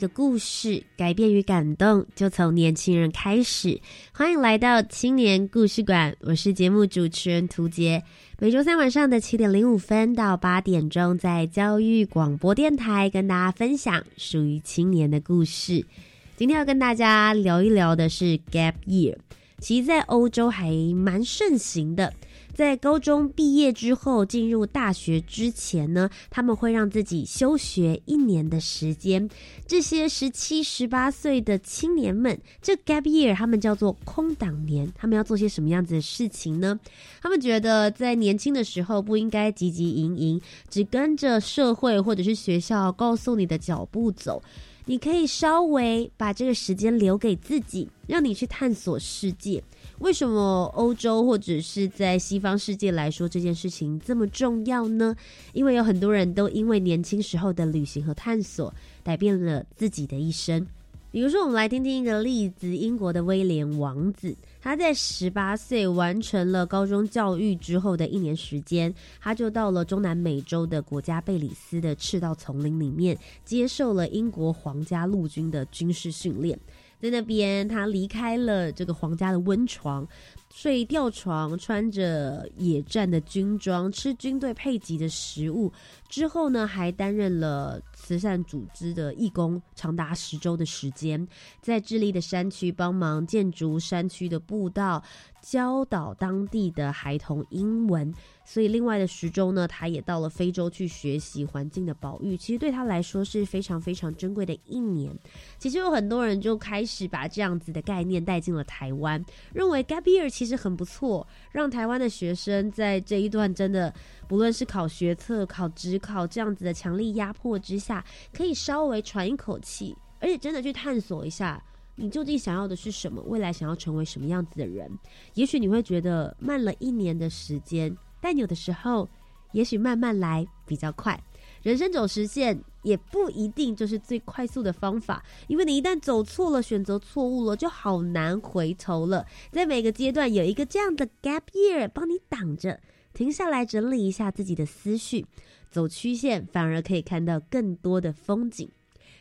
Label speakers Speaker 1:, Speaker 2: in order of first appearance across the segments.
Speaker 1: 个故事，改变与感动就从年轻人开始。欢迎来到青年故事馆，我是节目主持人涂杰。每周三晚上的七点零五分到八点钟，在教育广播电台跟大家分享属于青年的故事。今天要跟大家聊一聊的是 Gap Year，其实在欧洲还蛮盛行的。在高中毕业之后，进入大学之前呢，他们会让自己休学一年的时间。这些十七、十八岁的青年们，这 gap year 他们叫做空档年。他们要做些什么样子的事情呢？他们觉得在年轻的时候不应该汲汲营营，只跟着社会或者是学校告诉你的脚步走。你可以稍微把这个时间留给自己，让你去探索世界。为什么欧洲或者是在西方世界来说这件事情这么重要呢？因为有很多人都因为年轻时候的旅行和探索，改变了自己的一生。比如说，我们来听听一个例子：英国的威廉王子，他在十八岁完成了高中教育之后的一年时间，他就到了中南美洲的国家贝里斯的赤道丛林里面，接受了英国皇家陆军的军事训练。在那边，他离开了这个皇家的温床，睡吊床，穿着野战的军装，吃军队配给的食物。之后呢，还担任了慈善组织的义工，长达十周的时间，在智利的山区帮忙建筑山区的步道，教导当地的孩童英文。所以，另外的十周呢，他也到了非洲去学习环境的保育。其实对他来说是非常非常珍贵的一年。其实有很多人就开始把这样子的概念带进了台湾，认为 Gap Year 其实很不错，让台湾的学生在这一段真的不论是考学测、考职考这样子的强力压迫之下，可以稍微喘一口气，而且真的去探索一下你究竟想要的是什么，未来想要成为什么样子的人。也许你会觉得慢了一年的时间。但有的时候，也许慢慢来比较快。人生走实线也不一定就是最快速的方法，因为你一旦走错了，选择错误了，就好难回头了。在每个阶段有一个这样的 gap year 帮你挡着，停下来整理一下自己的思绪，走曲线反而可以看到更多的风景。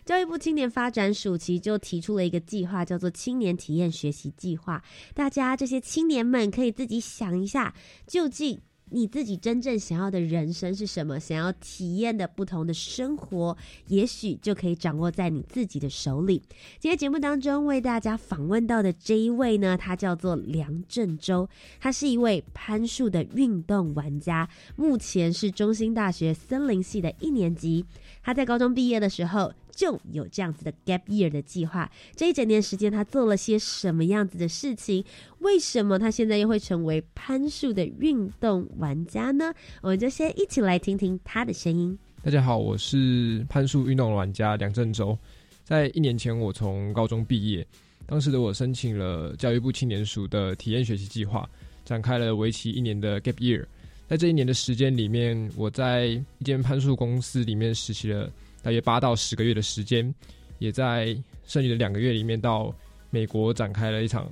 Speaker 1: 教育部青年发展署期就提出了一个计划，叫做青年体验学习计划。大家这些青年们可以自己想一下，究竟。你自己真正想要的人生是什么？想要体验的不同的生活，也许就可以掌握在你自己的手里。今天节目当中为大家访问到的这一位呢，他叫做梁振洲，他是一位攀树的运动玩家，目前是中兴大学森林系的一年级。他在高中毕业的时候。就有这样子的 gap year 的计划，这一整年时间他做了些什么样子的事情？为什么他现在又会成为攀树的运动玩家呢？我们就先一起来听听他的声音。
Speaker 2: 大家好，我是攀树运动玩家梁振洲。在一年前，我从高中毕业，当时的我申请了教育部青年署的体验学习计划，展开了为期一年的 gap year。在这一年的时间里面，我在一间攀树公司里面实习了。大约八到十个月的时间，也在剩余的两个月里面到美国展开了一场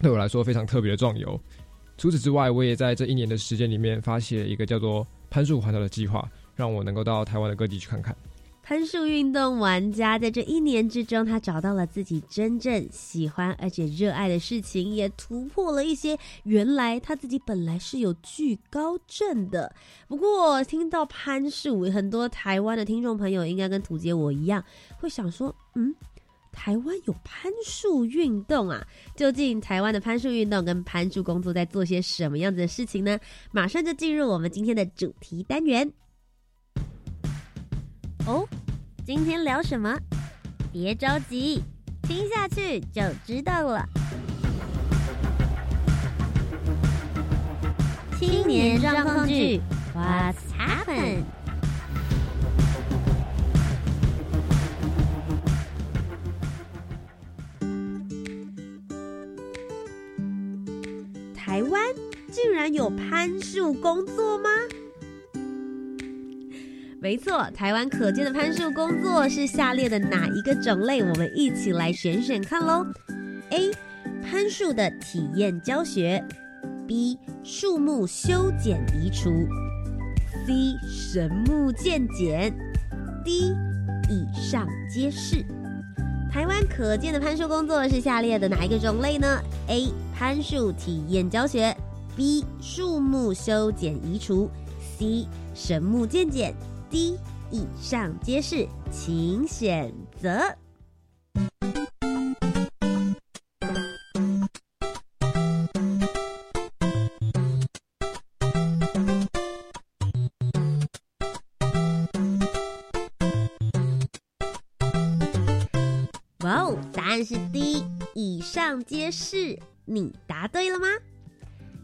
Speaker 2: 对我来说非常特别的壮游。除此之外，我也在这一年的时间里面发起了一个叫做“攀树环岛”的计划，让我能够到台湾的各地去看看。
Speaker 1: 攀树运动玩家在这一年之中，他找到了自己真正喜欢而且热爱的事情，也突破了一些原来他自己本来是有惧高症的。不过，听到攀树，很多台湾的听众朋友应该跟土杰我一样，会想说：嗯，台湾有攀树运动啊？究竟台湾的攀树运动跟攀树工作在做些什么样子的事情呢？马上就进入我们今天的主题单元。哦，今天聊什么？别着急，听下去就知道了。青年状况剧，What's happen？台湾竟然有攀树工作吗？没错，台湾可见的攀树工作是下列的哪一个种类？我们一起来选选看喽。A. 攀树的体验教学；B. 树木修剪移除；C. 神木鉴检；D. 以上皆是。台湾可见的攀树工作是下列的哪一个种类呢？A. 攀树体验教学；B. 树木修剪移除；C. 神木鉴检；D. 以上皆是，请选择。哇哦，答案是 D，以上皆是。你答对了吗？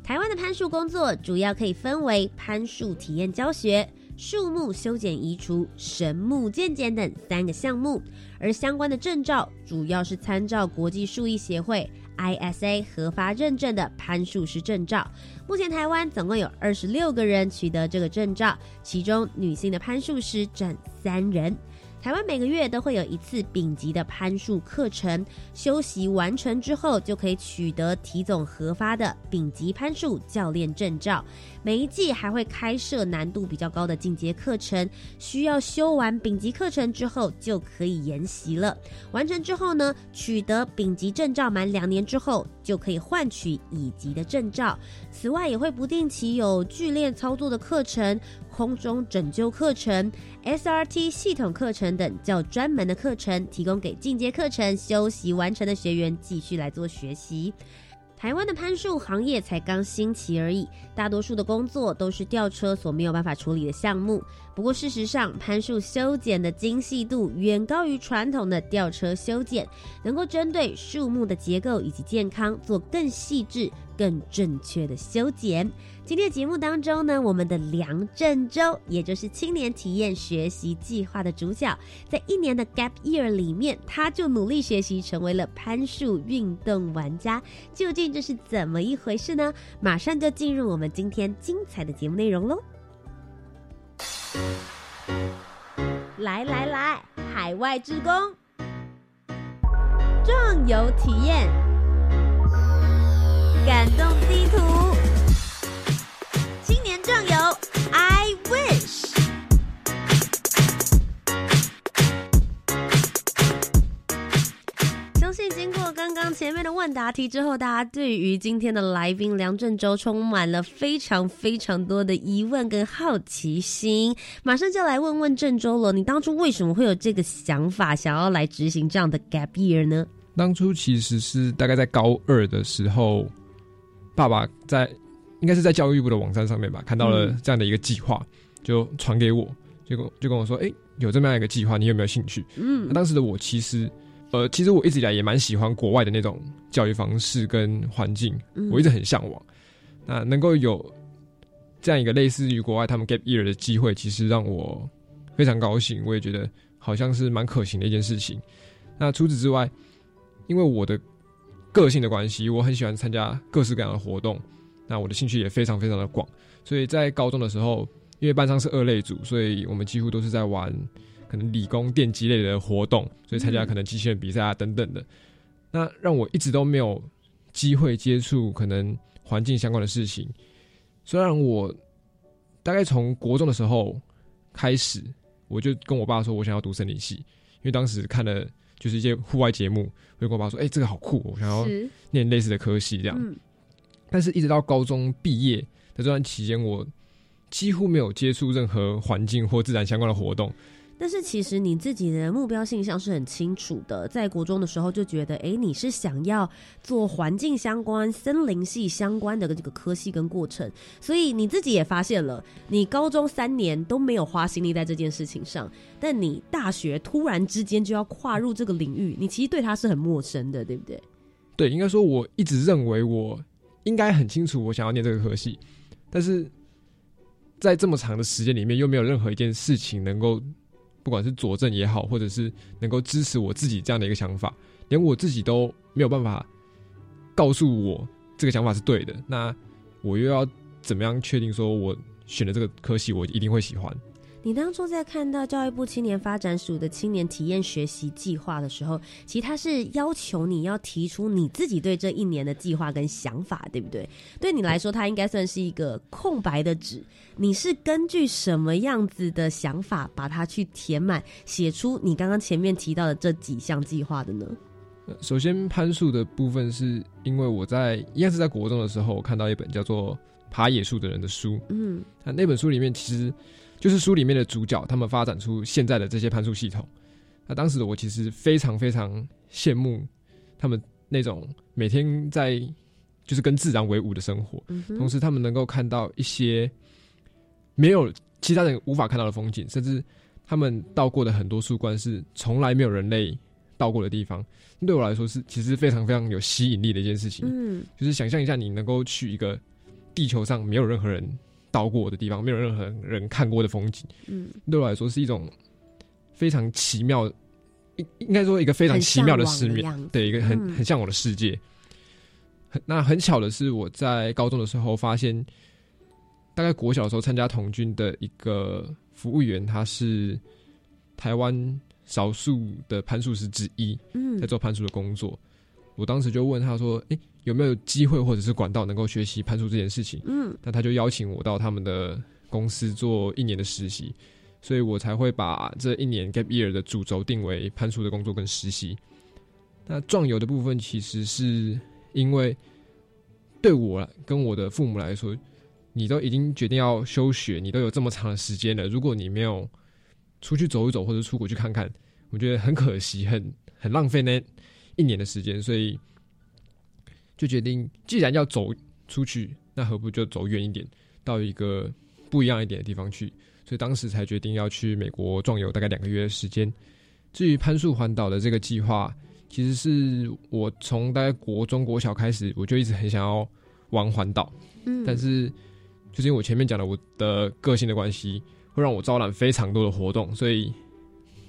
Speaker 1: 台湾的攀树工作主要可以分为攀树体验教学、树木修剪移除、神木鉴检等三个项目，而相关的证照主要是参照国际树艺协会 ISA 核发认证的攀树师证照。目前台湾总共有二十六个人取得这个证照，其中女性的攀树师占三人。台湾每个月都会有一次丙级的攀树课程，修习完成之后，就可以取得体总核发的丙级攀树教练证照。每一季还会开设难度比较高的进阶课程，需要修完丙级课程之后就可以研习了。完成之后呢，取得丙级证照满两年之后，就可以换取乙级的证照。此外，也会不定期有剧烈操作的课程。空中拯救课程、SRT 系统课程等较专门的课程，提供给进阶课程修习完成的学员继续来做学习。台湾的攀树行业才刚兴起而已，大多数的工作都是吊车所没有办法处理的项目。不过事实上，攀树修剪的精细度远高于传统的吊车修剪，能够针对树木的结构以及健康做更细致、更正确的修剪。今天的节目当中呢，我们的梁振洲，也就是青年体验学习计划的主角，在一年的 Gap Year 里面，他就努力学习，成为了攀树运动玩家。究竟这是怎么一回事呢？马上就进入我们今天精彩的节目内容喽！来来来，海外职工，壮游体验，感动地图。青年壮游。前面的问答题之后，大家对于今天的来宾梁振洲充满了非常非常多的疑问跟好奇心。马上就来问问郑州了，你当初为什么会有这个想法，想要来执行这样的 gap year 呢？
Speaker 2: 当初其实是大概在高二的时候，爸爸在。应该是在教育部的网站上面吧，看到了这样的一个计划，就传给我，结果就跟我说：“哎，有这么样一个计划，你有没有兴趣？”嗯，当时的我其实，呃，其实我一直以来也蛮喜欢国外的那种教育方式跟环境，我一直很向往。那能够有这样一个类似于国外他们 gap year 的机会，其实让我非常高兴。我也觉得好像是蛮可行的一件事情。那除此之外，因为我的个性的关系，我很喜欢参加各式各样的活动。那我的兴趣也非常非常的广，所以在高中的时候，因为班上是二类组，所以我们几乎都是在玩可能理工电机类的活动，所以参加可能机器人比赛啊等等的。那让我一直都没有机会接触可能环境相关的事情。虽然我大概从国中的时候开始，我就跟我爸说我想要读森林系，因为当时看了就是一些户外节目，我就跟我爸说：“哎，这个好酷，我想要念类似的科系这样。”但是，一直到高中毕业的这段期间，我几乎没有接触任何环境或自然相关的活动。
Speaker 1: 但是，其实你自己的目标性向是很清楚的。在国中的时候，就觉得，哎，你是想要做环境相关、森林系相关的这个科系跟过程。所以，你自己也发现了，你高中三年都没有花心力在这件事情上，但你大学突然之间就要跨入这个领域，你其实对它是很陌生的，对不对？
Speaker 2: 对，应该说，我一直认为我。应该很清楚，我想要念这个科系，但是在这么长的时间里面，又没有任何一件事情能够，不管是佐证也好，或者是能够支持我自己这样的一个想法，连我自己都没有办法告诉我这个想法是对的。那我又要怎么样确定说我选的这个科系我一定会喜欢？
Speaker 1: 你当初在看到教育部青年发展署的青年体验学习计划的时候，其实他是要求你要提出你自己对这一年的计划跟想法，对不对？对你来说，它应该算是一个空白的纸。你是根据什么样子的想法把它去填满，写出你刚刚前面提到的这几项计划的呢？
Speaker 2: 首先，攀树的部分是因为我在应该是在国中的时候，我看到一本叫做《爬野树的人》的书。嗯，那那本书里面其实。就是书里面的主角，他们发展出现在的这些攀树系统。那当时的我其实非常非常羡慕他们那种每天在就是跟自然为伍的生活，同时他们能够看到一些没有其他人无法看到的风景，甚至他们到过的很多树冠是从来没有人类到过的地方。对我来说是其实非常非常有吸引力的一件事情。嗯，就是想象一下，你能够去一个地球上没有任何人。到过的地方，没有任何人看过的风景，嗯，对我来说是一种非常奇妙，应应该说一个非常奇妙的世面，对一个很很向往的世界。很那很巧的是，我在高中的时候发现，大概国小的时候参加童军的一个服务员，他是台湾少数的攀树师之一，嗯，在做攀树的工作。我当时就问他说：“哎，有没有机会或者是管道能够学习攀树这件事情？”嗯，那他就邀请我到他们的公司做一年的实习，所以我才会把这一年 gap year 的主轴定为攀树的工作跟实习。那壮游的部分，其实是因为对我跟我的父母来说，你都已经决定要休学，你都有这么长的时间了，如果你没有出去走一走或者出国去看看，我觉得很可惜，很很浪费那。一年的时间，所以就决定，既然要走出去，那何不就走远一点，到一个不一样一点的地方去？所以当时才决定要去美国壮游，大概两个月的时间。至于攀树环岛的这个计划，其实是我从大概国中国小开始，我就一直很想要玩环岛。嗯，但是就是因为我前面讲的我的个性的关系，会让我招揽非常多的活动，所以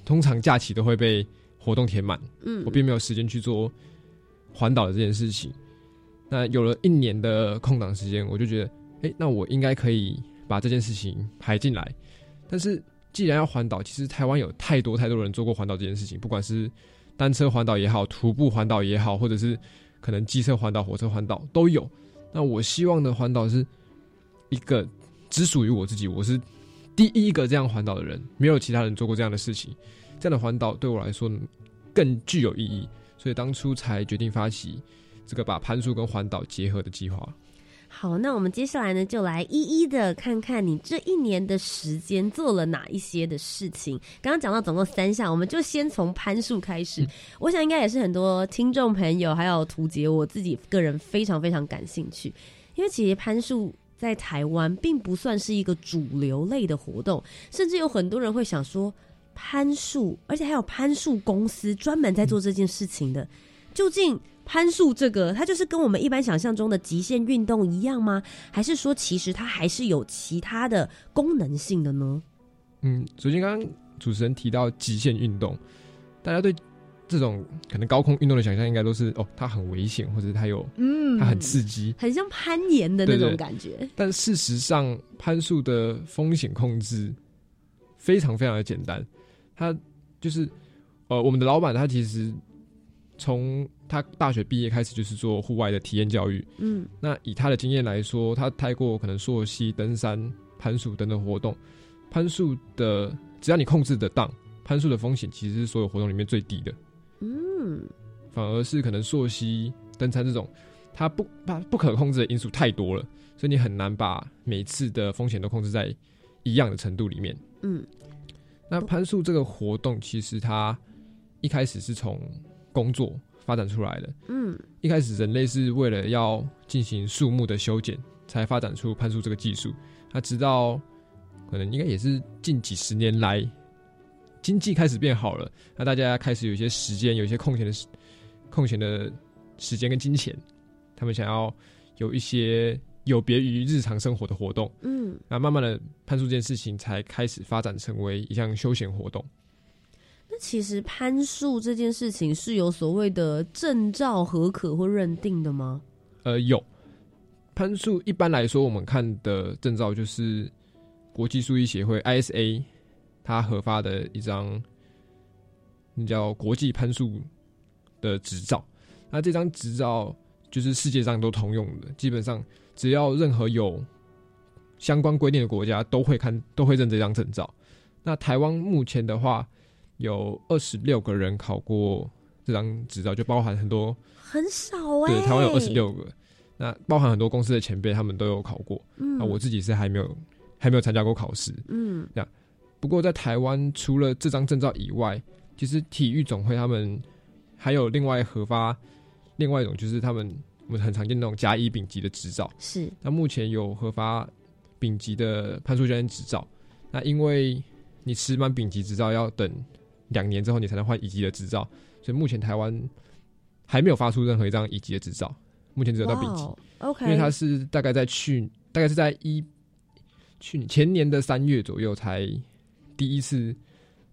Speaker 2: 通常假期都会被。活动填满，嗯，我并没有时间去做环岛的这件事情。那有了一年的空档时间，我就觉得，哎，那我应该可以把这件事情排进来。但是，既然要环岛，其实台湾有太多太多人做过环岛这件事情，不管是单车环岛也好，徒步环岛也好，或者是可能机车环岛、火车环岛都有。那我希望的环岛是一个只属于我自己，我是第一个这样环岛的人，没有其他人做过这样的事情。这样的环岛对我来说更具有意义，所以当初才决定发起这个把攀树跟环岛结合的计划。
Speaker 1: 好，那我们接下来呢，就来一一的看看你这一年的时间做了哪一些的事情。刚刚讲到总共三项，我们就先从攀树开始。我想应该也是很多听众朋友还有图杰，我自己个人非常非常感兴趣，因为其实攀树在台湾并不算是一个主流类的活动，甚至有很多人会想说。攀树，而且还有攀树公司专门在做这件事情的。究竟攀树这个，它就是跟我们一般想象中的极限运动一样吗？还是说，其实它还是有其他的功能性的呢？
Speaker 2: 嗯，首先刚刚主持人提到极限运动，大家对这种可能高空运动的想象，应该都是哦，它很危险，或者它有嗯，它很刺激，
Speaker 1: 很像攀岩的那种感觉。
Speaker 2: 但事实上，攀树的风险控制非常非常的简单。它就是，呃，我们的老板他其实从他大学毕业开始就是做户外的体验教育。嗯，那以他的经验来说，他太过可能溯溪、登山、攀树等等活动。攀树的只要你控制得当，攀树的风险其实是所有活动里面最低的。嗯，反而是可能溯溪、登山这种，它不不不可控制的因素太多了，所以你很难把每次的风险都控制在一样的程度里面。嗯。那攀树这个活动，其实它一开始是从工作发展出来的。嗯，一开始人类是为了要进行树木的修剪，才发展出攀树这个技术。那直到可能应该也是近几十年来，经济开始变好了，那大家开始有一些时间，有一些空闲的空闲的时间跟金钱，他们想要有一些有别于日常生活的活动。
Speaker 1: 嗯，
Speaker 2: 那慢慢的攀树这件事情才开始发展成为一项休闲活动。
Speaker 1: 那其实攀树这件事情是有所谓的证照合可或认定的吗？
Speaker 2: 呃，有攀树一般来说，我们看的证照就是国际树艺协会 ISA 它核发的一张，那叫国际攀树的执照。那这张执照就是世界上都通用的，基本上只要任何有相关规定的国家都会看，都会认这张证照。那台湾目前的话，有二十六个人考过这张执照，就包含很多
Speaker 1: 很少哎、
Speaker 2: 对，台湾有二十六个，那包含很多公司的前辈，他们都有考过。
Speaker 1: 嗯，
Speaker 2: 那我自己是还没有还没有参加过考试。
Speaker 1: 嗯
Speaker 2: 不过在台湾，除了这张证照以外，其实体育总会他们还有另外核发另外一种，就是他们我们很常见那种甲乙丙级的执照。
Speaker 1: 是
Speaker 2: 那目前有核发丙级的攀树教练执照。那因为你持满丙级执照要等两年之后，你才能换乙级的执照，所以目前台湾还没有发出任何一张乙级的执照，目前只有到丙级。
Speaker 1: OK，
Speaker 2: 因为它是大概在去，大概是在一去年前年的三月左右才第一次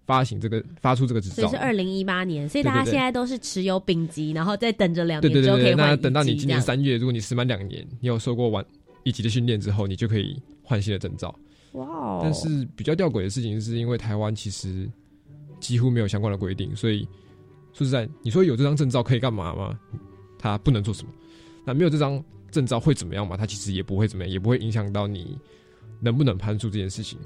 Speaker 2: 发行这个发出这个执照
Speaker 1: 所以是。二零一八年，所以大家现在都是持有丙级，然后再等着两
Speaker 2: 对对对对，
Speaker 1: 年之后可以换
Speaker 2: 那等到你今年三月，如果你持满两年，你有受过完一级的训练之后，你就可以换新的证照。
Speaker 1: 哇哦，
Speaker 2: 但是比较吊诡的事情，是因为台湾其实几乎没有相关的规定，所以说实在，你说有这张证照可以干嘛吗？他不能做什么。那没有这张证照会怎么样嘛？他其实也不会怎么样，也不会影响到你能不能攀出这件事情。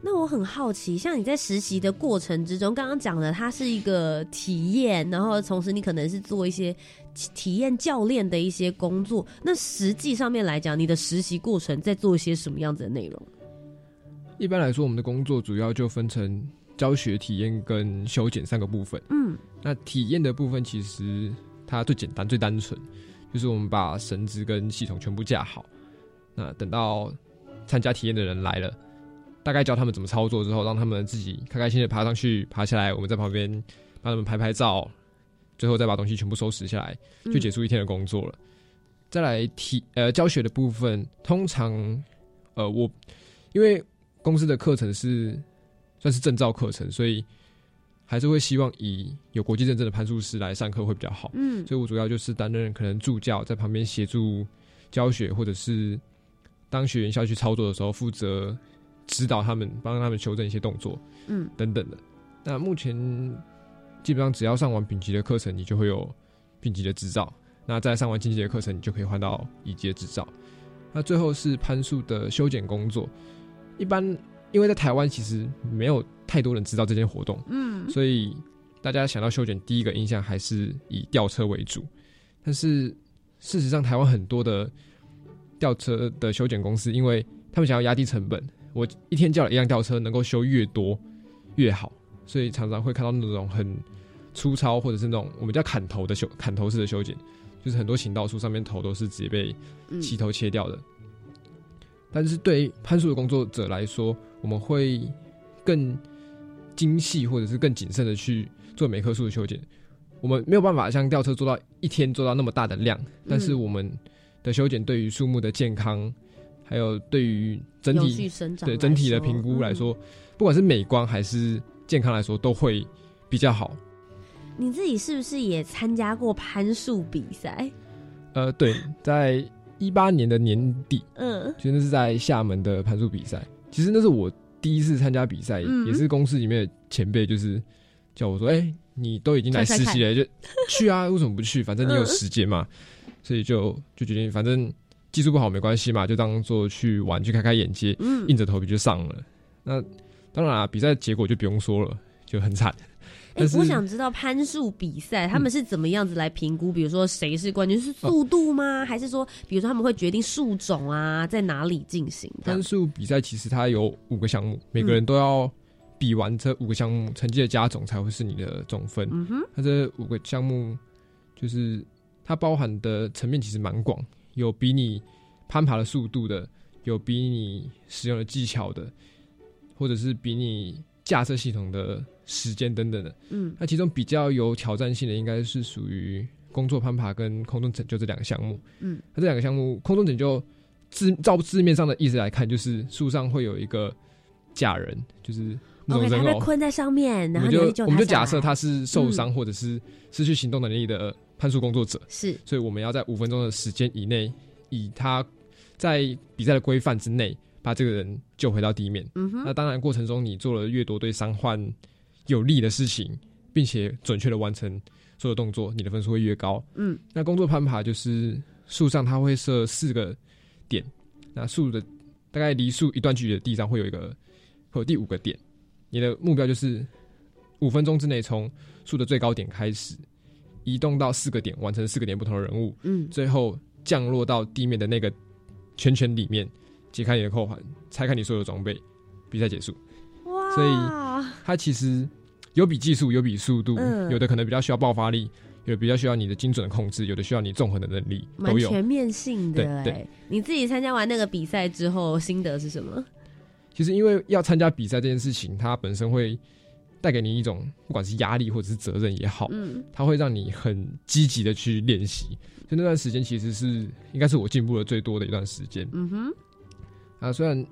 Speaker 1: 那我很好奇，像你在实习的过程之中，刚刚讲的，它是一个体验，然后同时你可能是做一些体体验教练的一些工作。那实际上面来讲，你的实习过程在做一些什么样子的内容？
Speaker 2: 一般来说，我们的工作主要就分成教学、体验跟修剪三个部分。
Speaker 1: 嗯
Speaker 2: 那体验的部分其实它最简单、最单纯，就是我们把绳子跟系统全部架好。那等到参加体验的人来了，大概教他们怎么操作之后，让他们自己开开心心的爬上去、爬下来，我们在旁边帮他们拍拍照，最后再把东西全部收拾下来，
Speaker 1: 嗯
Speaker 2: 就结束一天的工作了。再来体呃教学的部分，通常呃我因为公司的课程是算是证照课程，所以还是会希望以有国际认证的攀树师来上课会比较好。
Speaker 1: 嗯
Speaker 2: 所以我主要就是担任可能助教，在旁边协助教学，或者是当学员下去操作的时候，负责指导他们，帮他们修正一些动作
Speaker 1: 嗯
Speaker 2: 等等的。那目前基本上只要上完丙级的课程，你就会有丙级的执照。那再上完进阶的课程，你就可以换到乙级的执照。那最后是攀树的修剪工作，一般因为在台湾其实没有太多人知道这件活动，
Speaker 1: 嗯
Speaker 2: 所以大家想到修剪，第一个印象还是以吊车为主。但是事实上，台湾很多的吊车的修剪公司，因为他们想要压低成本，我一天叫了一辆吊车，能够修越多越好，所以常常会看到那种很粗糙，或者是那种我们叫砍头的修砍头式的修剪，就是很多行道树上面头都是直接被
Speaker 1: 嗯
Speaker 2: 齐头切掉的。但是对于攀树的工作者来说，我们会更精细或者是更谨慎的去做每棵树的修剪。我们没有办法像吊车做到一天做到那么大的量，但是我们的修剪对于树木的健康，还有对于整体对整体的评估来
Speaker 1: 嗯
Speaker 2: 说，不管是美观还是健康来说，都会比较好。
Speaker 1: 你自己是不是也参加过攀树比赛？
Speaker 2: 呃，对，在一八年的年底，
Speaker 1: 嗯
Speaker 2: 其实那是在厦门的攀树比赛。其实那是我第一次参加比赛，
Speaker 1: 嗯
Speaker 2: 也是公司里面的前辈就是叫我说：“哎、你都已经来实习了，就去啊，为什么不去？反正你有时间嘛。所以就就决定，反正技术不好没关系嘛，就当做去玩，去开开眼界，
Speaker 1: 嗯
Speaker 2: 硬着头皮就上了。那当然啊，比赛结果就不用说了，就很惨。
Speaker 1: 我想知道攀树比赛他们是怎么样子来评估？比如说谁是冠军，是速度吗？还是说，比如说他们会决定树种啊，在哪里进行？
Speaker 2: 攀树比赛其实它有五个项目，每个人都要比完这五个项目，成绩的加总才会是你的总分。
Speaker 1: 嗯哼，
Speaker 2: 它这五个项目就是它包含的层面其实蛮广，有比你攀爬的速度的，有比你使用的技巧的，或者是比你架设系统的时间等等的。
Speaker 1: 嗯
Speaker 2: 那其中比较有挑战性的，应该是属于工作攀爬跟空中拯救这两个项目。
Speaker 1: 嗯，
Speaker 2: 那这两个项目，空中拯救字照字面上的意思来看，就是树上会有一个假人，就是那种人偶。
Speaker 1: 他被困在上面，然后
Speaker 2: 我们就我们就假设他是受伤或者是失去行动能力的攀树工作者，
Speaker 1: 是
Speaker 2: 所以我们要在五分钟的时间以内，以他在比赛的规范之内，把这个人救回到地面。
Speaker 1: 嗯哼
Speaker 2: 那当然，过程中你做了越多对伤患有利的事情，并且准确的完成所有动作，你的分数会越高。
Speaker 1: 嗯
Speaker 2: 那工作攀爬就是树上它会设四个点，那树的大概离树一段距离的地上会有一个会有第五个点，你的目标就是五分钟之内从树的最高点开始移动到四个点，完成四个点不同的人物，
Speaker 1: 嗯
Speaker 2: 最后降落到地面的那个圈圈里面，解开你的扣环，拆开你所有的装备，比赛结束。
Speaker 1: 哇，
Speaker 2: 所以它其实有比技术，有比速度，
Speaker 1: 嗯
Speaker 2: 有的可能比较需要爆发力，有的比较需要你的精准的控制，有的需要你综合的能力，
Speaker 1: 蛮
Speaker 2: 都有。
Speaker 1: 全面性的哎、
Speaker 2: 对对
Speaker 1: 你自己参加完那个比赛之后，心得是什么？
Speaker 2: 其实因为要参加比赛这件事情，它本身会带给你一种不管是压力或者是责任也好，
Speaker 1: 嗯
Speaker 2: 它会让你很积极的去练习。所以那段时间其实是应该是我进步的最多的一段时间
Speaker 1: 嗯哼，
Speaker 2: 啊。虽然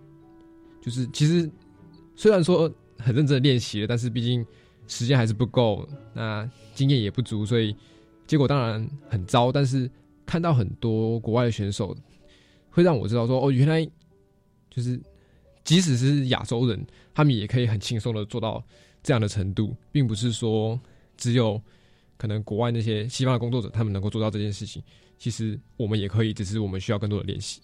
Speaker 2: 就是其实虽然说很认真的练习了，但是毕竟时间还是不够，那经验也不足，所以结果当然很糟。但是看到很多国外的选手，会让我知道说，哦，原来就是即使是亚洲人，他们也可以很轻松的做到这样的程度，并不是说只有可能国外那些西方的工作者他们能够做到这件事情。其实我们也可以，只是我们需要更多的练习。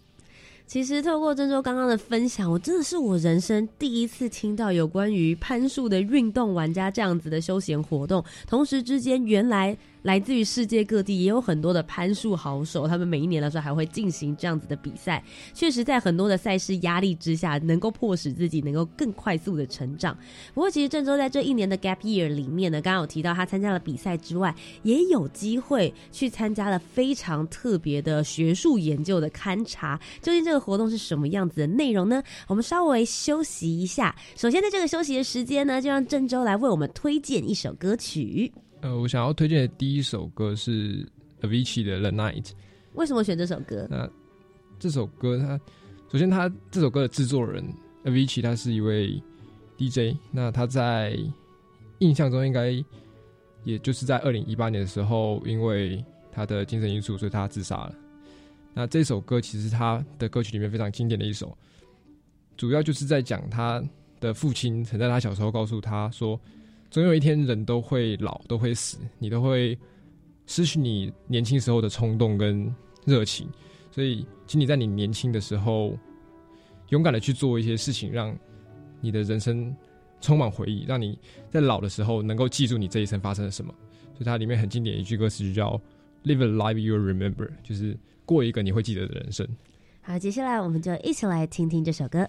Speaker 1: 其实透过郑州刚刚的分享，我真的是我人生第一次听到有关于攀树的运动玩家这样子的休闲活动，同时之间原来来自于世界各地也有很多的攀树好手，他们每一年的时候还会进行这样子的比赛。确实，在很多的赛事压力之下，能够迫使自己能够更快速的成长。不过，其实郑州在这一年的 Gap Year 里面呢，刚刚有提到他参加了比赛之外，也有机会去参加了非常特别的学术研究的勘察。究竟这个活动是什么样子的内容呢？我们稍微休息一下。首先，在这个休息的时间呢，就让郑州来为我们推荐一首歌曲。
Speaker 2: 呃，我想要推荐的第一首歌是 Avicii 的《The Night》。
Speaker 1: 为什么选这首歌？
Speaker 2: 那这首歌它，首先它这首歌的制作人 Avicii 他是一位 DJ，那他在印象中应该也就是在二零一八年的时候，因为他的精神因素，所以他自杀了。那这首歌其实他的歌曲里面非常经典的一首，主要就是在讲他的父亲曾在他小时候告诉他说，总有一天人都会老，都会死，你都会失去你年轻时候的冲动跟热情。所以，请你在你年轻的时候，勇敢的去做一些事情，让你的人生充满回忆，让你在老的时候能够记住你这一生发生了什么。所以，它里面很经典一句歌词就叫 “Live a life you remember”，就是过一个你会记得的人生。
Speaker 1: 好，接下来我们就一起来听听这首歌。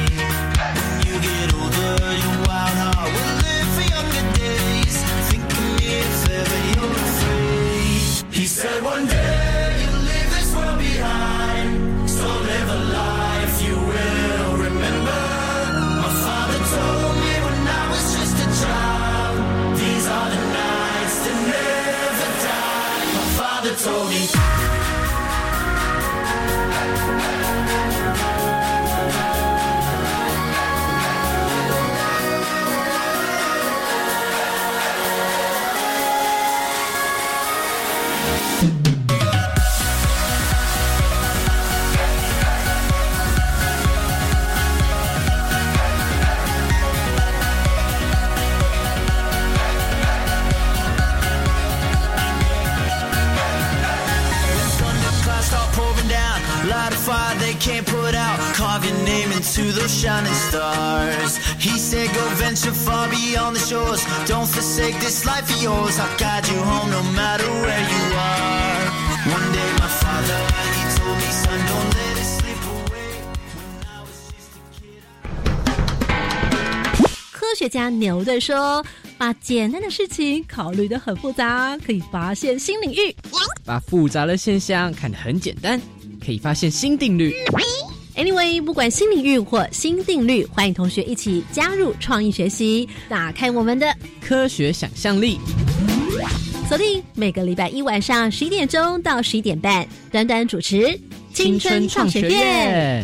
Speaker 3: He said one day yours. I'll guide you home no matter where you are. One day, my father, he told me, Son, don't let it slip away. When I was just a kid.
Speaker 4: 科学家牛顿说：“把简单的事情考虑的很复杂，可以发现新领域；
Speaker 5: 把复杂的现象看得很简单，可以发现新定律。
Speaker 4: Anyway，不管新领域或新定律，欢迎同学一起加入创意学习，打开我们的
Speaker 5: 科学想象力。
Speaker 4: 锁定每个礼拜一晚上十一点钟到十一点半，短短主持青春创学院。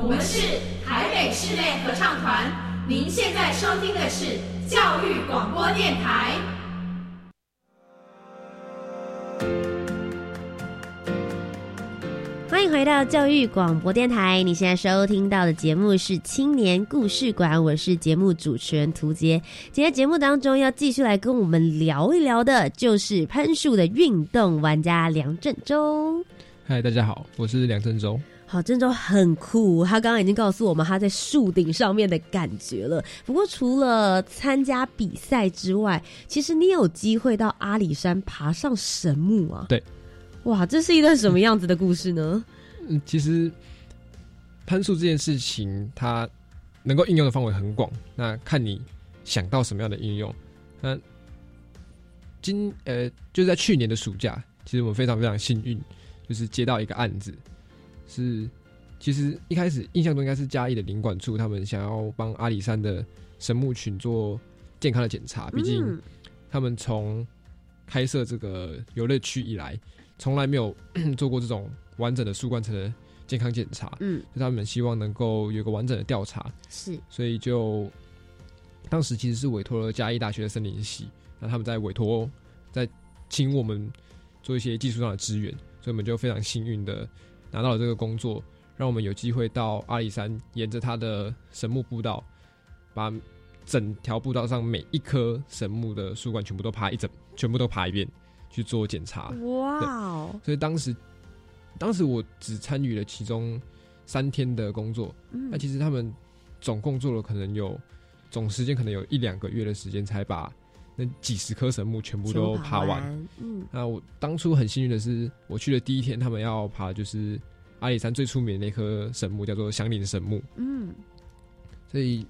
Speaker 6: 我们是台北室内合唱团，您现在收听的是教育广播电台。
Speaker 1: 欢迎回到教育广播电台，你现在收听到的节目是青年故事馆，我是节目主持人涂杰。今天节目当中要继续来跟我们聊一聊的，就是攀树的运动玩家梁振洲。
Speaker 2: 嗨，大家好，我是梁振洲。
Speaker 1: 好，郑州很酷，他刚刚已经告诉我们他在树顶上面的感觉了。不过除了参加比赛之外，其实你有机会到阿里山爬上神木啊？
Speaker 2: 对。
Speaker 1: 哇，这是一段什么样子的故事呢？
Speaker 2: 嗯，其实攀树这件事情，它能够应用的范围很广。那看你想到什么样的应用。那今呃，就在去年的暑假，其实我们非常非常幸运，就是接到一个案子，是其实一开始印象中应该是嘉义的领管处，他们想要帮阿里山的神木群做健康的检查。毕竟他们从开设这个游乐区以来。从来没有 做过这种完整的树冠层的健康检查，
Speaker 1: 嗯，
Speaker 2: 就他们希望能够有个完整的调查，
Speaker 1: 是，
Speaker 2: 所以就当时其实是委托了嘉义大学的森林系，那他们在委托在请我们做一些技术上的支援，所以我们就非常幸运的拿到了这个工作，让我们有机会到阿里山，沿着它的神木步道，把整条步道上每一棵神木的树冠全部都爬一整，全部都爬一遍。去做检查，
Speaker 1: 哇哦！
Speaker 2: 所以当时，当时我只参与了其中三天的工作，
Speaker 1: 嗯
Speaker 2: 那其实他们总共做了可能有总时间可能有一两个月的时间，才把那几十棵神木全部都爬完。
Speaker 1: 嗯，
Speaker 2: 那我当初很幸运的是，我去的第一天，他们要爬就是阿里山最出名的那棵神木，叫做祥林神木。
Speaker 1: 嗯，
Speaker 2: 所以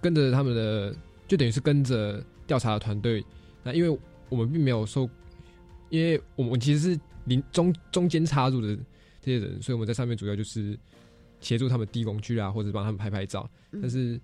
Speaker 2: 跟着他们的，就等于是跟着调查的团队。那因为我们并没有受。因为我们其实是临中中间插入的这些人，所以我们在上面主要就是协助他们递工具啊，或者帮他们拍拍照。但是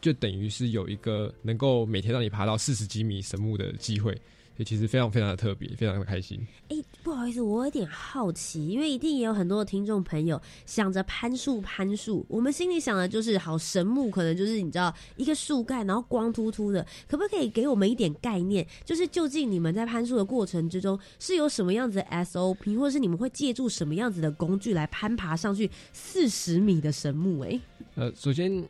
Speaker 2: 就等于是有一个能够每天让你爬到四十几米神木的机会。所以其实非常非常的特别，非常的开心。
Speaker 1: 哎，不好意思，我有点好奇，因为一定也有很多的听众朋友想着攀树攀树，我们心里想的就是好神木，可能就是你知道一个树干，然后光秃秃的，可不可以给我们一点概念？就是究竟你们在攀树的过程之中是有什么样子的 SOP，或者是你们会借助什么样子的工具来攀爬上去四十米的神木？哎，
Speaker 2: 呃，首先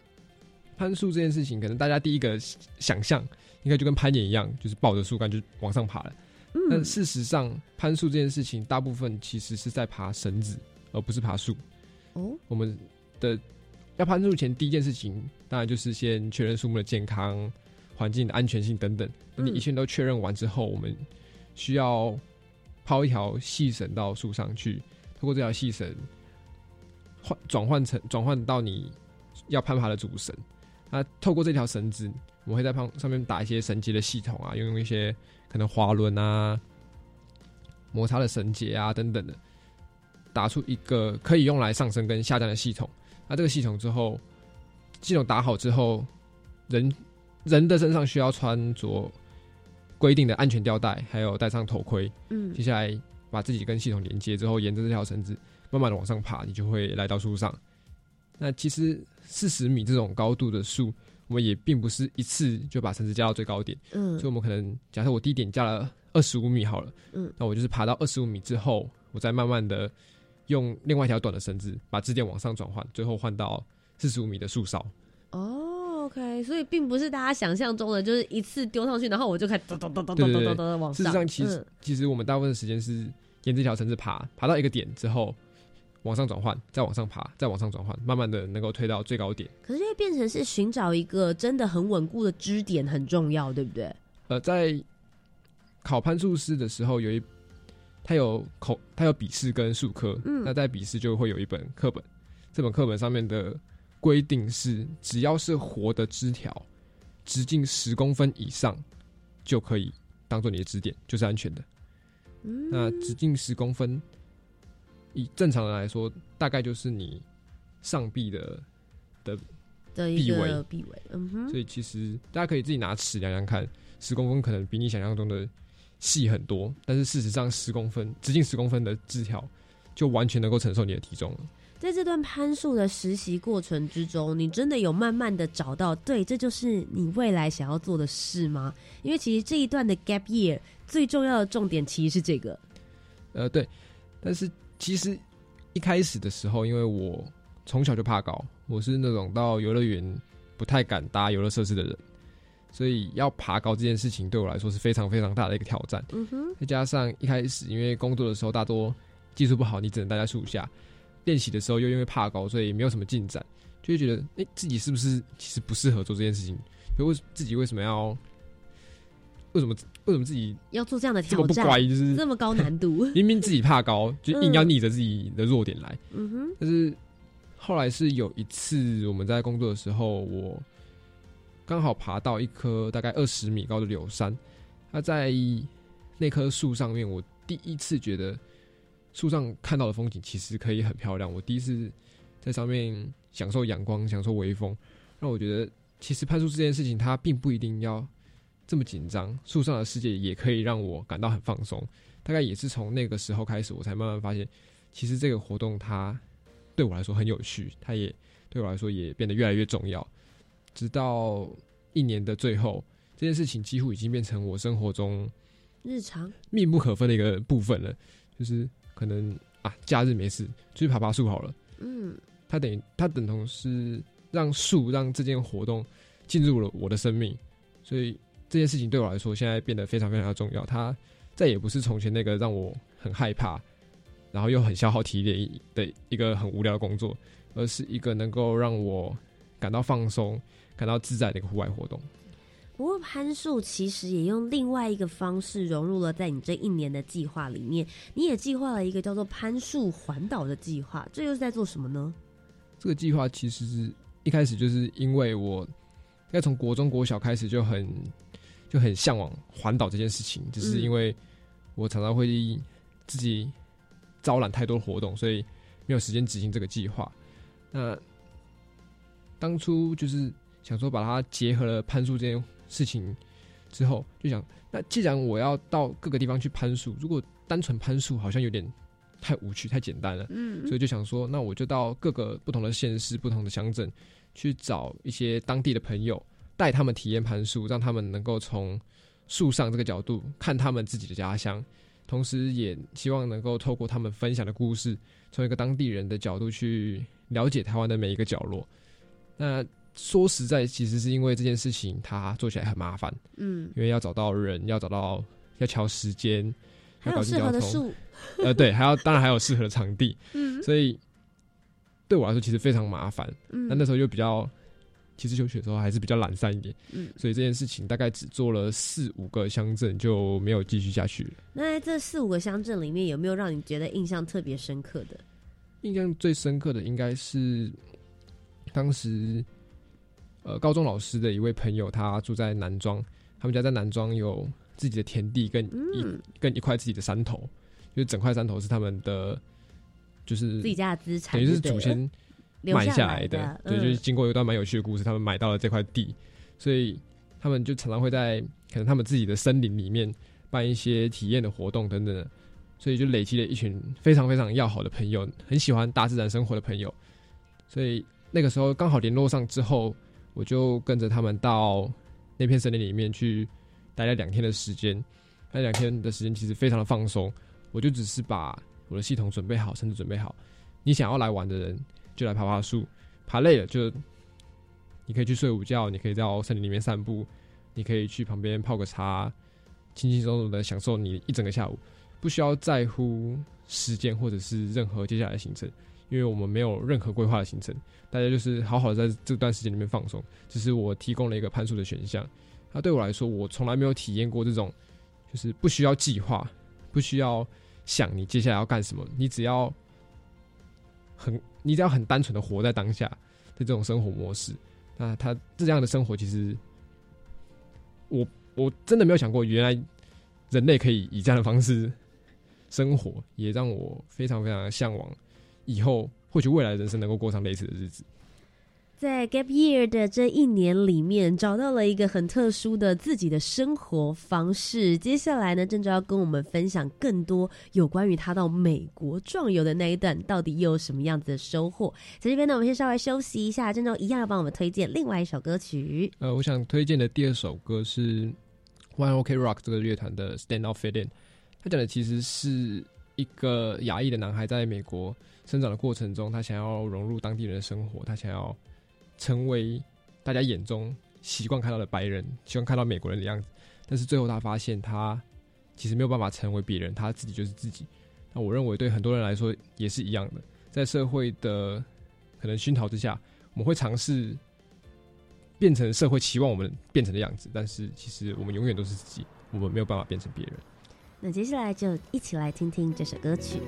Speaker 2: 攀树这件事情，可能大家第一个想象。应该就跟攀岩一样，就是抱着树干就往上爬了。但事实上，攀树这件事情，大部分其实是在爬绳子，而不是爬树。
Speaker 1: 哦，
Speaker 2: 我们的要攀树前，第一件事情当然就是先确认树木的健康、环境的安全性等等。等你一切都确认完之后，我们需要抛一条细绳到树上去，透过这条细绳换转换成转换到你要攀爬的主绳。那透过这条绳子，我们会在旁上面打一些绳结的系统啊，用用一些可能滑轮啊、摩擦的绳结啊等等的，打出一个可以用来上升跟下降的系统。那这个系统之后，系统打好之后，人人的身上需要穿着规定的安全吊带，还有戴上头盔。
Speaker 1: 嗯
Speaker 2: 接下来把自己跟系统连接之后，沿着这条绳子慢慢的往上爬，你就会来到树上。那其实四十米这种高度的树，我们也并不是一次就把绳子加到最高点。
Speaker 1: 嗯
Speaker 2: 所以我们可能假设我低点加了二十五米好了，
Speaker 1: 嗯
Speaker 2: 那我就是爬到二十五米之后，我再慢慢的用另外一条短的绳子把支点往上转换，最后换到四十五米的树梢。
Speaker 1: 哦，OK，所以并不是大家想象中的，就是一次丢上去，然后我就开始咚咚咚咚咚咚咚咚咚往上。
Speaker 2: 事实上，其实、
Speaker 1: 嗯
Speaker 2: 其实我们大部分的时间是沿这条绳子爬，爬到一个点之后往上转换，再往上爬，再往上转换，慢慢的能够推到最高点。
Speaker 1: 可是就会变成是寻找一个真的很稳固的支点很重要，对不对？
Speaker 2: 呃，在考攀树师的时候，有一他有口，他有笔试跟术科。
Speaker 1: 嗯
Speaker 2: 那在笔试就会有一本课本，这本课本上面的规定是，只要是活的枝条，直径十公分以上，就可以当做你的支点，就是安全的。
Speaker 1: 嗯
Speaker 2: 那直径十公分，以正常人来说，大概就是你上臂的的
Speaker 1: 的一个臂围，嗯哼，
Speaker 2: 所以其实大家可以自己拿尺量量看，十公分可能比你想象中的细很多，但是事实上十公分直径十公分的枝条就完全能够承受你的体重了。
Speaker 1: 在这段攀树的实习过程之中，你真的有慢慢的找到，对，这就是你未来想要做的事吗？因为其实这一段的 gap year 最重要的重点其实是这个，
Speaker 2: 呃，对，但是其实一开始的时候，因为我从小就怕高，我是那种到游乐园不太敢搭游乐设施的人，所以要爬高这件事情对我来说是非常非常大的一个挑战。
Speaker 1: 嗯哼，
Speaker 2: 再加上一开始因为工作的时候大多技术不好，你只能待在树下。练习的时候又因为怕高，所以没有什么进展，就会觉得哎、诶自己是不是其实不适合做这件事情？就为自己为什么要为什么为什么自己
Speaker 1: 要做这样的
Speaker 2: 这么
Speaker 1: 挑战，
Speaker 2: 不乖，就是
Speaker 1: 这么高难度，
Speaker 2: 明明自己怕高，就硬要逆着自己的弱点来。
Speaker 1: 嗯哼，
Speaker 2: 但是后来是有一次我们在工作的时候，我刚好爬到一棵大概二十米高的柳杉，它在那棵树上面，我第一次觉得树上看到的风景其实可以很漂亮。我第一次在上面享受阳光，享受微风，让我觉得其实攀树这件事情它并不一定要这么紧张，树上的世界也可以让我感到很放松。大概也是从那个时候开始，我才慢慢发现，其实这个活动它对我来说很有趣，它也对我来说也变得越来越重要。直到一年的最后，这件事情几乎已经变成我生活中
Speaker 1: 日常
Speaker 2: 密不可分的一个部分了。就是可能啊，假日没事就去爬爬树好了。
Speaker 1: 嗯，
Speaker 2: 它等于它等同是让树让这件活动进入了我的生命，所以这件事情对我来说现在变得非常非常的重要。它再也不是从前那个让我很害怕，然后又很消耗体力的一个很无聊的工作，而是一个能够让我感到放松、感到自在的一个户外活动。
Speaker 1: 不过攀树其实也用另外一个方式融入了在你这一年的计划里面，你也计划了一个叫做攀树环岛的计划，这又是在做什么呢？
Speaker 2: 这个计划其实是一开始就是因为我应该从国中国小开始就很就很向往环岛这件事情，只是因为我常常会自己招揽太多活动，所以没有时间执行这个计划。那当初就是想说把它结合了攀树这件事情之后，就想那既然我要到各个地方去攀树，如果单纯攀树好像有点太无趣、太简单了，
Speaker 1: 嗯
Speaker 2: 所以就想说，那我就到各个不同的县市、不同的乡镇去找一些当地的朋友，带他们体验攀树，让他们能够从树上这个角度看他们自己的家乡，同时也希望能够透过他们分享的故事，从一个当地人的角度去了解台湾的每一个角落。那说实在，其实是因为这件事情它做起来很麻烦，
Speaker 1: 嗯，
Speaker 2: 因为要找到人，要找到要调时间，
Speaker 1: 还有适合的树，
Speaker 2: 呃，对，还要当然还有适合的场地，
Speaker 1: 嗯。
Speaker 2: 所以对我来说其实非常麻烦。
Speaker 1: 嗯。
Speaker 2: 那那时候就比较其实休学的时候还是比较懒散一点，
Speaker 7: 嗯，
Speaker 2: 所以这件事情大概只做了四五个乡镇就没有继续下去了。
Speaker 7: 那在这四五个乡镇里面，有没有让你觉得印象特别深刻的？
Speaker 2: 印象最深刻的应该是当时，呃，高中老师的一位朋友，他住在南庄，他们家在南庄有自己的田地跟一、
Speaker 7: 嗯
Speaker 2: 跟一块自己的山头，就是整块山头是他们的，就是
Speaker 7: 自己家的资产
Speaker 2: 等于是祖先买下
Speaker 7: 来的
Speaker 2: 的，对，
Speaker 7: 嗯
Speaker 2: 就是经过一段蛮有趣的故事，他们买到了这块地，所以他们就常常会在可能他们自己的森林里面办一些体验的活动等等的，所以就累积了一群非常非常要好的朋友，很喜欢大自然生活的朋友，所以那个时候刚好联络上之后，我就跟着他们到那片森林里面去待了两天的时间，那两天的时间其实非常的放松，我就只是把我的系统准备好，甚至准备好，你想要来玩的人就来爬爬树，爬累了就你可以去睡午觉，你可以到森林里面散步，你可以去旁边泡个茶，轻轻松松的享受你一整个下午，不需要在乎时间或者是任何接下来的行程，因为我们没有任何规划的行程，大家就是好好的在这段时间里面放松，只是我提供了一个攀树的选项。那对我来说，我从来没有体验过这种，就是不需要计划，不需要想你接下来要干什么，你只要很，你只要很单纯的活在当下的这种生活模式。那他这样的生活，其实我我真的没有想过，原来人类可以以这样的方式生活，也让我非常非常的向往，以后或许未来人生能够过上类似的日子。
Speaker 7: 在 Gap Year 的这一年里面，找到了一个很特殊的自己的生活方式。接下来呢，郑州要跟我们分享更多有关于他到美国壮游的那一段，到底又有什么样子的收获？在这边呢，我们先稍微休息一下，郑州一样要帮我们推荐另外一首歌曲。
Speaker 2: 呃，我想推荐的第二首歌是 One OK Rock 这个乐团的《Stand Out Fit In》，他讲的其实是一个亚裔的男孩在美国生长的过程中，他想要融入当地人的生活，他想要成为大家眼中习惯看到的白人，习惯看到美国人的样子。但是最后他发现，他其实没有办法成为别人，他自己就是自己。那我认为对很多人来说也是一样的，在社会的可能熏陶之下，我们会尝试变成社会期望我们变成的样子，但是其实我们永远都是自己，我们没有办法变成别人。
Speaker 7: 那接下来就一起来听听这首歌曲。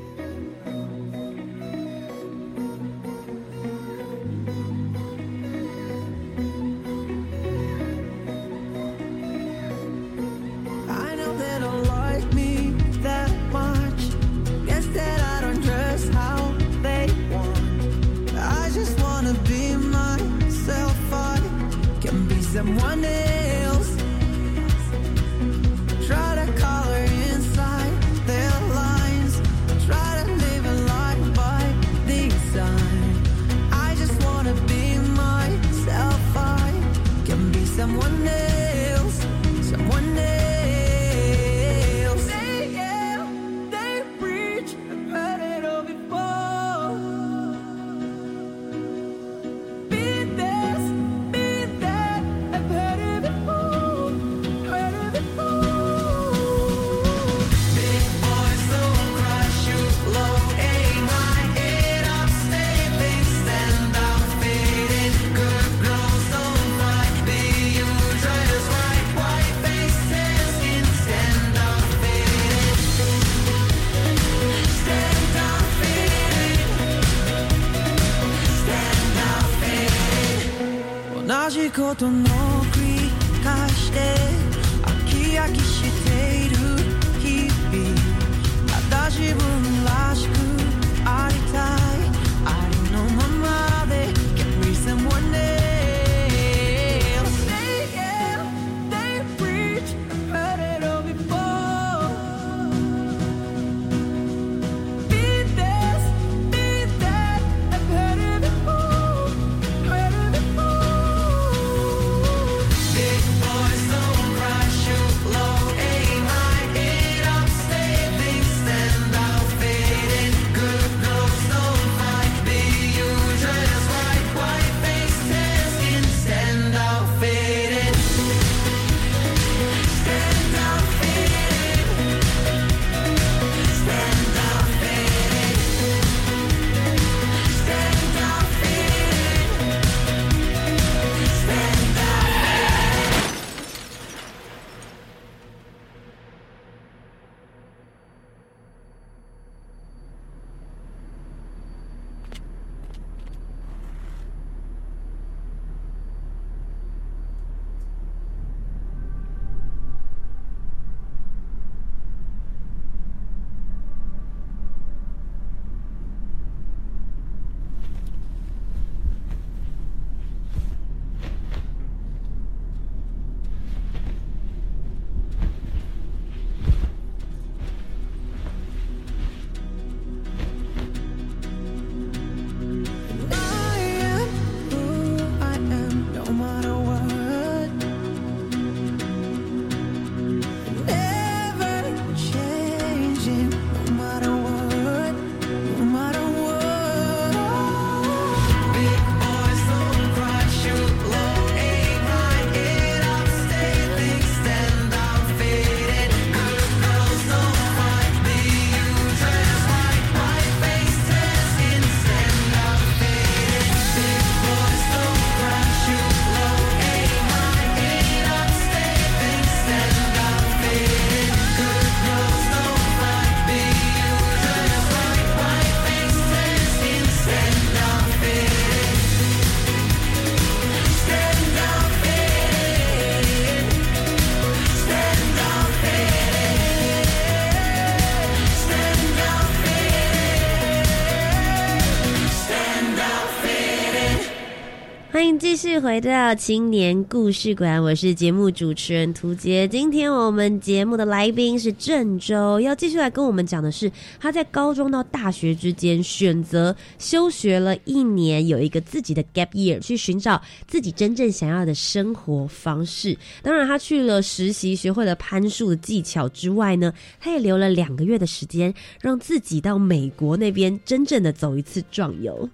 Speaker 1: 回到青年故事馆，我是节目主持人涂杰。今天我们节目的来宾是郑州，要继续来跟我们讲的是他在高中到大学之间选择休学了一年，有一个自己的 gap year，去寻找自己真正想要的生活方式。当然，他去了实习，学会了攀树的技巧之外呢，他也留了两个月的时间，让自己到美国那边真正的走一次壮游。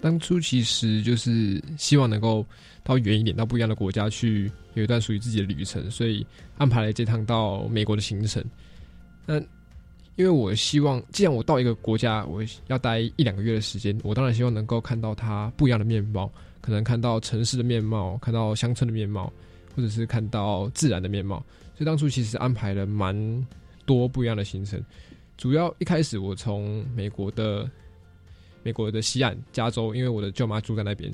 Speaker 2: 当初其实就是希望能够到远一点，到不一样的国家去有一段属于自己的旅程，所以安排了这趟到美国的行程。那因为我希望，既然我到一个国家，我要待一两个月的时间，我当然希望能够看到它不一样的面貌，可能看到城市的面貌，看到乡村的面貌，或者是看到自然的面貌。所以当初其实安排了蛮多不一样的行程。主要一开始我从美国的。美国的西岸，加州，因为我的舅妈住在那边，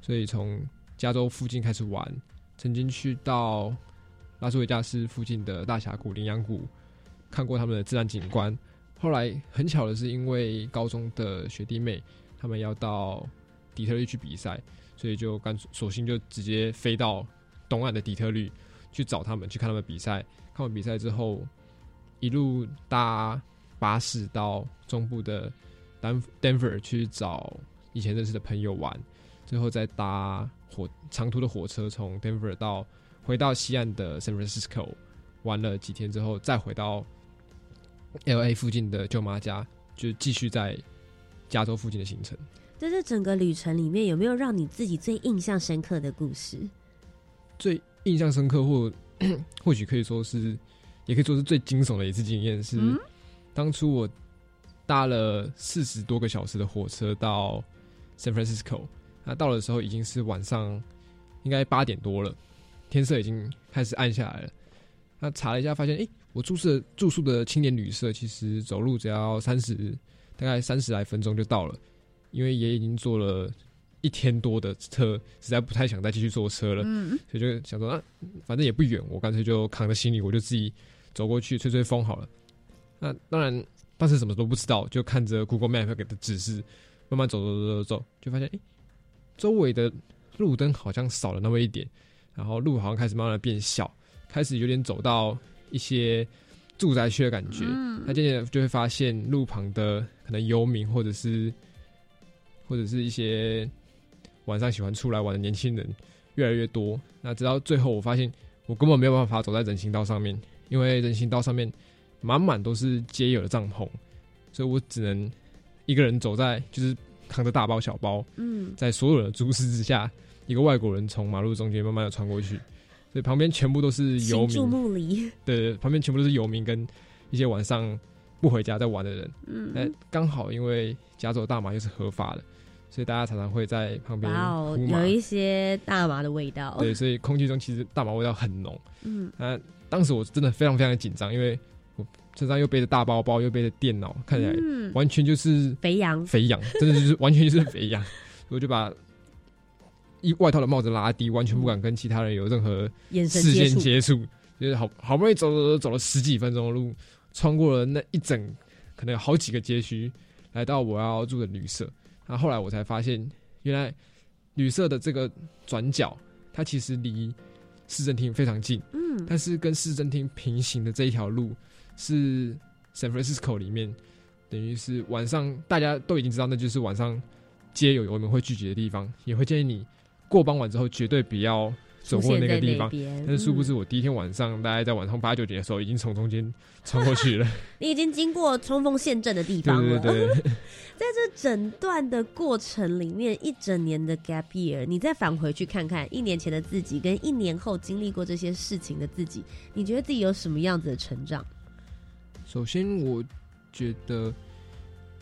Speaker 2: 所以从加州附近开始玩。曾经去到拉斯维加斯附近的大峡谷、羚羊谷，看过他们的自然景观。后来很巧的是，因为高中的学弟妹他们要到底特律去比赛，所以就干索性就直接飞到东岸的底特律去找他们，去看他们比赛。看完比赛之后，一路搭巴士到中部的。Denver 去找以前认识的朋友玩，最后再搭火长途的火车从 Denver 到回到西岸的 San Francisco 玩了几天之后，再回到 LA 附近的舅妈家，就继续在加州附近的行程。
Speaker 1: 在这整个旅程里面，有没有让你自己最印象深刻的故事？
Speaker 2: 最印象深刻，或 或许可以说是，也可以说是最惊悚的一次经验，是当初我。搭了四十多个小时的火车到 San Francisco，那到的时候已经是晚上，应该八点多了，天色已经开始暗下来了。那查了一下，发现哎，我住宿住宿的青年旅社其实走路只要三十，大概三十来分钟就到了。因为也已经坐了一天多的车，实在不太想再继续坐车了，所以就想说啊，反正也不远，我干脆就扛着行李，我就自己走过去吹吹风好了。那当然。当时什么都不知道，就看着 Google Map 给的指示，慢慢走走走走走，就发现哎，周围的路灯好像少了那么一点，然后路好像开始慢慢的变小，开始有点走到一些住宅区的感觉。那渐渐就会发现路旁的可能游民或者是或者是一些晚上喜欢出来玩的年轻人越来越多。那直到最后，我发现我根本没有办法走在人行道上面，因为人行道上面。满满都是街友的帐篷，所以我只能一个人走在，就是扛着大包小包，嗯，在所有人的注视之下，一个外国人从马路中间慢慢的穿过去，所以旁边全部都是游民，对，旁边全部都是游民跟一些晚上不回家在玩的人，嗯，那，刚好因为加州大麻又是合法的，所以大家常常会在旁边，哦，
Speaker 1: 有一些大麻的味道，
Speaker 2: 对，所以空气中其实大麻味道很浓，嗯，那当时我真的非常非常的紧张，因为。身上又背着大包包，又背着电脑，看起来完全就是
Speaker 1: 肥羊，
Speaker 2: 肥羊，真的就是完全就是 肥羊。我就把一外套的帽子拉低，完全不敢跟其他人有任何视线接触。就是好好不容易走走走走了十几分钟的路，穿过了那一整可能有好几个街区，来到我要住的旅社。然后后来我才发现，原来旅社的这个转角，它其实离市政厅非常近。嗯，但是跟市政厅平行的这一条路。是 San Francisco 里面，等于是晚上大家都已经知道，那就是晚上街友我们会聚集的地方，也会建议你过傍晚之后绝对不要走过那个地方。但是殊不知，我第一天晚上大概在晚上八九点的时候，已经从中间穿过去了。
Speaker 1: 你已经经过冲锋陷阵的地方
Speaker 2: 了。对对对，
Speaker 1: 在这整段的过程里面，一整年的 gap year，你再返回去看看一年前的自己，跟一年后经历过这些事情的自己，你觉得自己有什么样子的成长？
Speaker 2: 首先，我觉得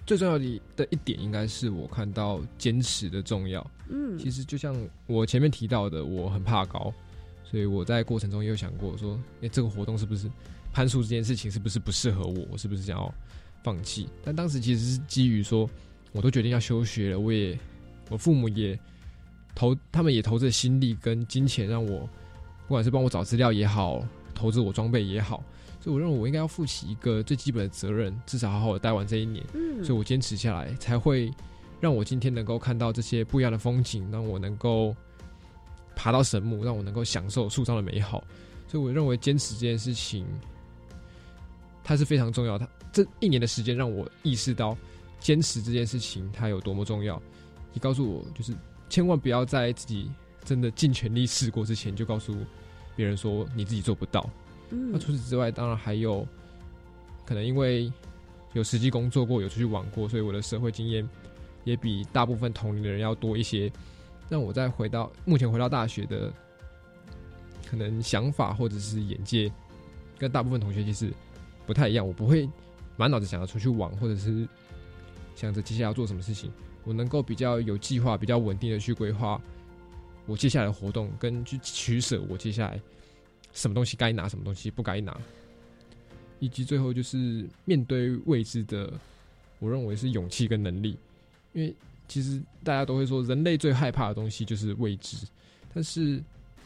Speaker 2: 最重要的的一点，应该是我看到坚持的重要。嗯，其实就像我前面提到的，我很怕高，所以我在过程中也有想过说，哎，这个活动是不是攀树这件事情是不是不适合我？我是不是想要放弃？但当时其实是基于说，我都决定要休学了，我也我父母也投，他们也投着心力跟金钱，让我不管是帮我找资料也好，投资我装备也好。所以我认为我应该要负起一个最基本的责任，至少好好的待完这一年。嗯，所以我坚持下来，才会让我今天能够看到这些不一样的风景，让我能够爬到神木，让我能够享受树上的美好。所以我认为坚持这件事情，它是非常重要。它这一年的时间让我意识到坚持这件事情它有多么重要。你告诉我，就是千万不要在自己真的尽全力试过之前，就告诉别人说你自己做不到。
Speaker 1: 嗯
Speaker 2: 那除此之外，当然还有可能因为有实际工作过，有出去玩过，所以我的社会经验也比大部分同龄的人要多一些。那我再回到目前回到大学的可能想法或者是眼界，跟大部分同学其实不太一样。我不会满脑子想要出去玩，或者是想着接下来要做什么事情。我能够比较有计划、比较稳定的去规划我接下来的活动，跟去取舍我接下来什么东西该拿，什么东西不该拿，以及最后就是面对未知的，我认为是勇气跟能力。因为其实大家都会说，人类最害怕的东西就是未知。但是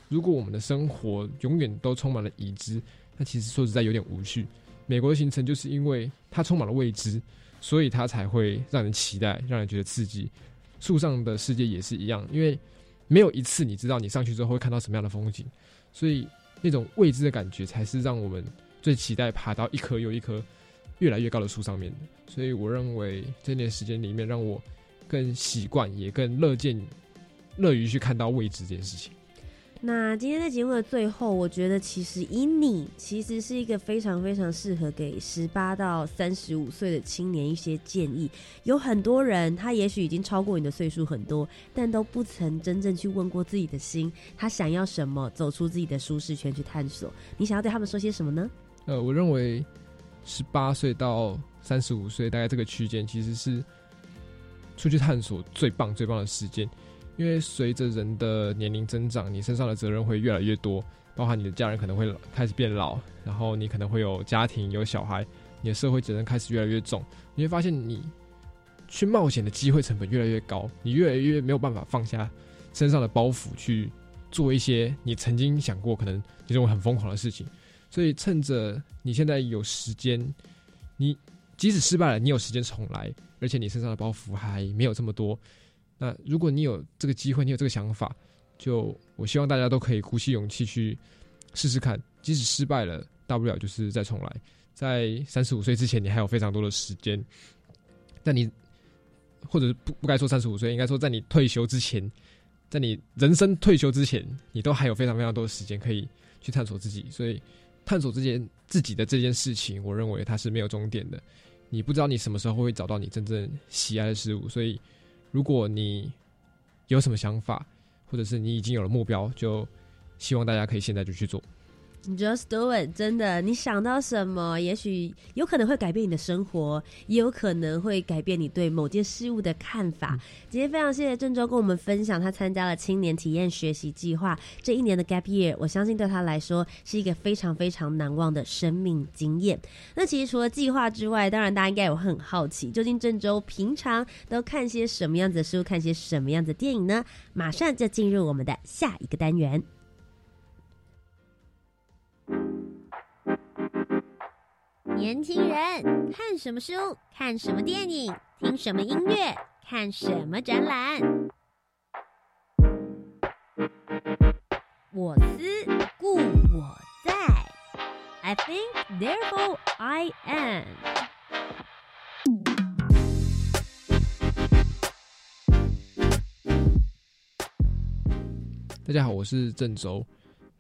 Speaker 2: 如果我们的生活永远都充满了已知，那其实说实在有点无趣。美国的行程就是因为它充满了未知，所以它才会让人期待，让人觉得刺激。树上的世界也是一样，因为没有一次你知道你上去之后会看到什么样的风景，所以那种未知的感觉才是让我们最期待爬到一棵又一棵越来越高的树上面的。所以我认为这段时间里面，让我更习惯，也更乐见、乐于去看到未知这件事情。
Speaker 1: 那今天在节目的最后，我觉得其实以你其实是一个非常非常适合给十八到三十五岁的青年一些建议。有很多人他也许已经超过你的岁数很多，但都不曾真正去问过自己的心，他想要什么，走出自己的舒适圈去探索。你想要对他们说些什么呢？
Speaker 2: 呃，我认为十八岁到三十五岁大概这个区间，其实是出去探索最棒最棒的时间。因为随着人的年龄增长，你身上的责任会越来越多，包含你的家人可能会开始变老，然后你可能会有家庭、有小孩，你的社会责任开始越来越重。你会发现，你去冒险的机会成本越来越高，你越来越没有办法放下身上的包袱去做一些你曾经想过可能你认为很疯狂的事情。所以，趁着你现在有时间，你即使失败了，你有时间重来，而且你身上的包袱还没有这么多。那如果你有这个机会，你有这个想法，就我希望大家都可以鼓起勇气去试试看。即使失败了，大不了就是再重来。在三十五岁之前，你还有非常多的时间。但你或者不不该说三十五岁，应该说在你退休之前，在你人生退休之前，你都还有非常非常多的时间可以去探索自己。所以，探索这件自己的这件事情，我认为它是没有终点的。你不知道你什么时候会找到你真正喜爱的事物，所以。如果你有什么想法，或者是你已经有了目标，就希望大家可以现在就去做。
Speaker 1: Just do it！真的，你想到什么，也许有可能会改变你的生活，也有可能会改变你对某件事物的看法。今天非常谢谢郑州跟我们分享他参加了青年体验学习计划这一年的 Gap Year，我相信对他来说是一个非常非常难忘的生命经验。那其实除了计划之外，当然大家应该也会很好奇，究竟郑州平常都看些什么样子的书，看些什么样子的电影呢？马上就进入我们的下一个单元。年轻人看什么书？看什么电影？听什么音乐？看什么展览？我思故我在，I think therefore I am。
Speaker 2: 大家好，我是郑州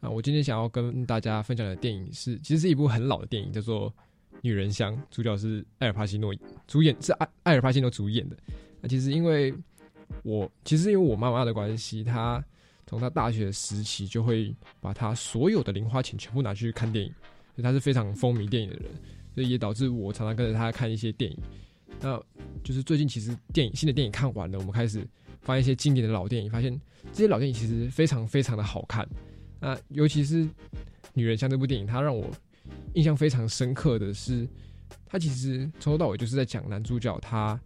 Speaker 2: 啊。我今天想要跟大家分享的电影是，其实是一部很老的电影，叫做《女人香》，主角是艾尔帕西诺主演，是艾艾尔帕西诺主演的。那其实因为我，其实因为我妈妈的关系，她从她大学时期就会把她所有的零花钱全部拿去看电影，所以她是非常风靡电影的人，所以也导致我常常跟着她看一些电影。那就是最近其实电影新的电影看完了，我们开始翻一些经典的老电影，发现这些老电影其实非常非常的好看。那尤其是《女人香》这部电影，它让我印象非常深刻的是，它其实从头到尾就是在讲男主角他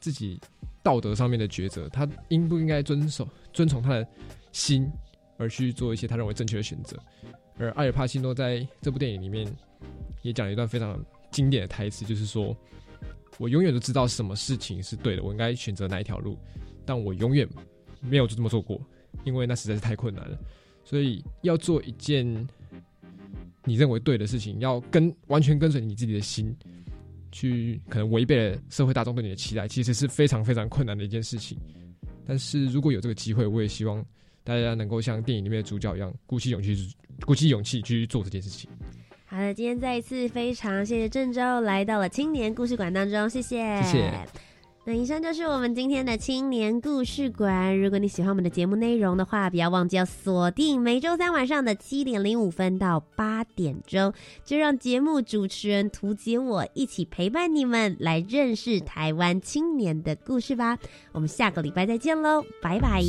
Speaker 2: 自己道德上面的抉择，他应不应该遵守、遵从他的心，而去做一些他认为正确的选择。而艾尔帕西诺在这部电影里面也讲了一段非常经典的台词，就是说，我永远都知道什么事情是对的，我应该选择哪一条路，但我永远没有就这么做过，因为那实在是太困难了。所以要做一件你认为对的事情，要跟完全跟随你自己的心，去可能违背了社会大众对你的期待，其实是非常非常困难的一件事情。但是如果有这个机会，我也希望大家能够像电影里面的主角一样，鼓起勇气，鼓起勇气去做这件事情。
Speaker 7: 好的，今天再一次非常谢谢郑州来到了青年故事馆当中，谢谢，
Speaker 2: 谢谢。
Speaker 7: 那以上就是我们今天的青年故事馆。如果你喜欢我们的节目内容的话，不要忘记要锁定每周三晚上的七点零五分到八点钟，就让节目主持人涂杰我一起陪伴你们来认识台湾青年的故事吧。我们下个礼拜再见喽，拜拜。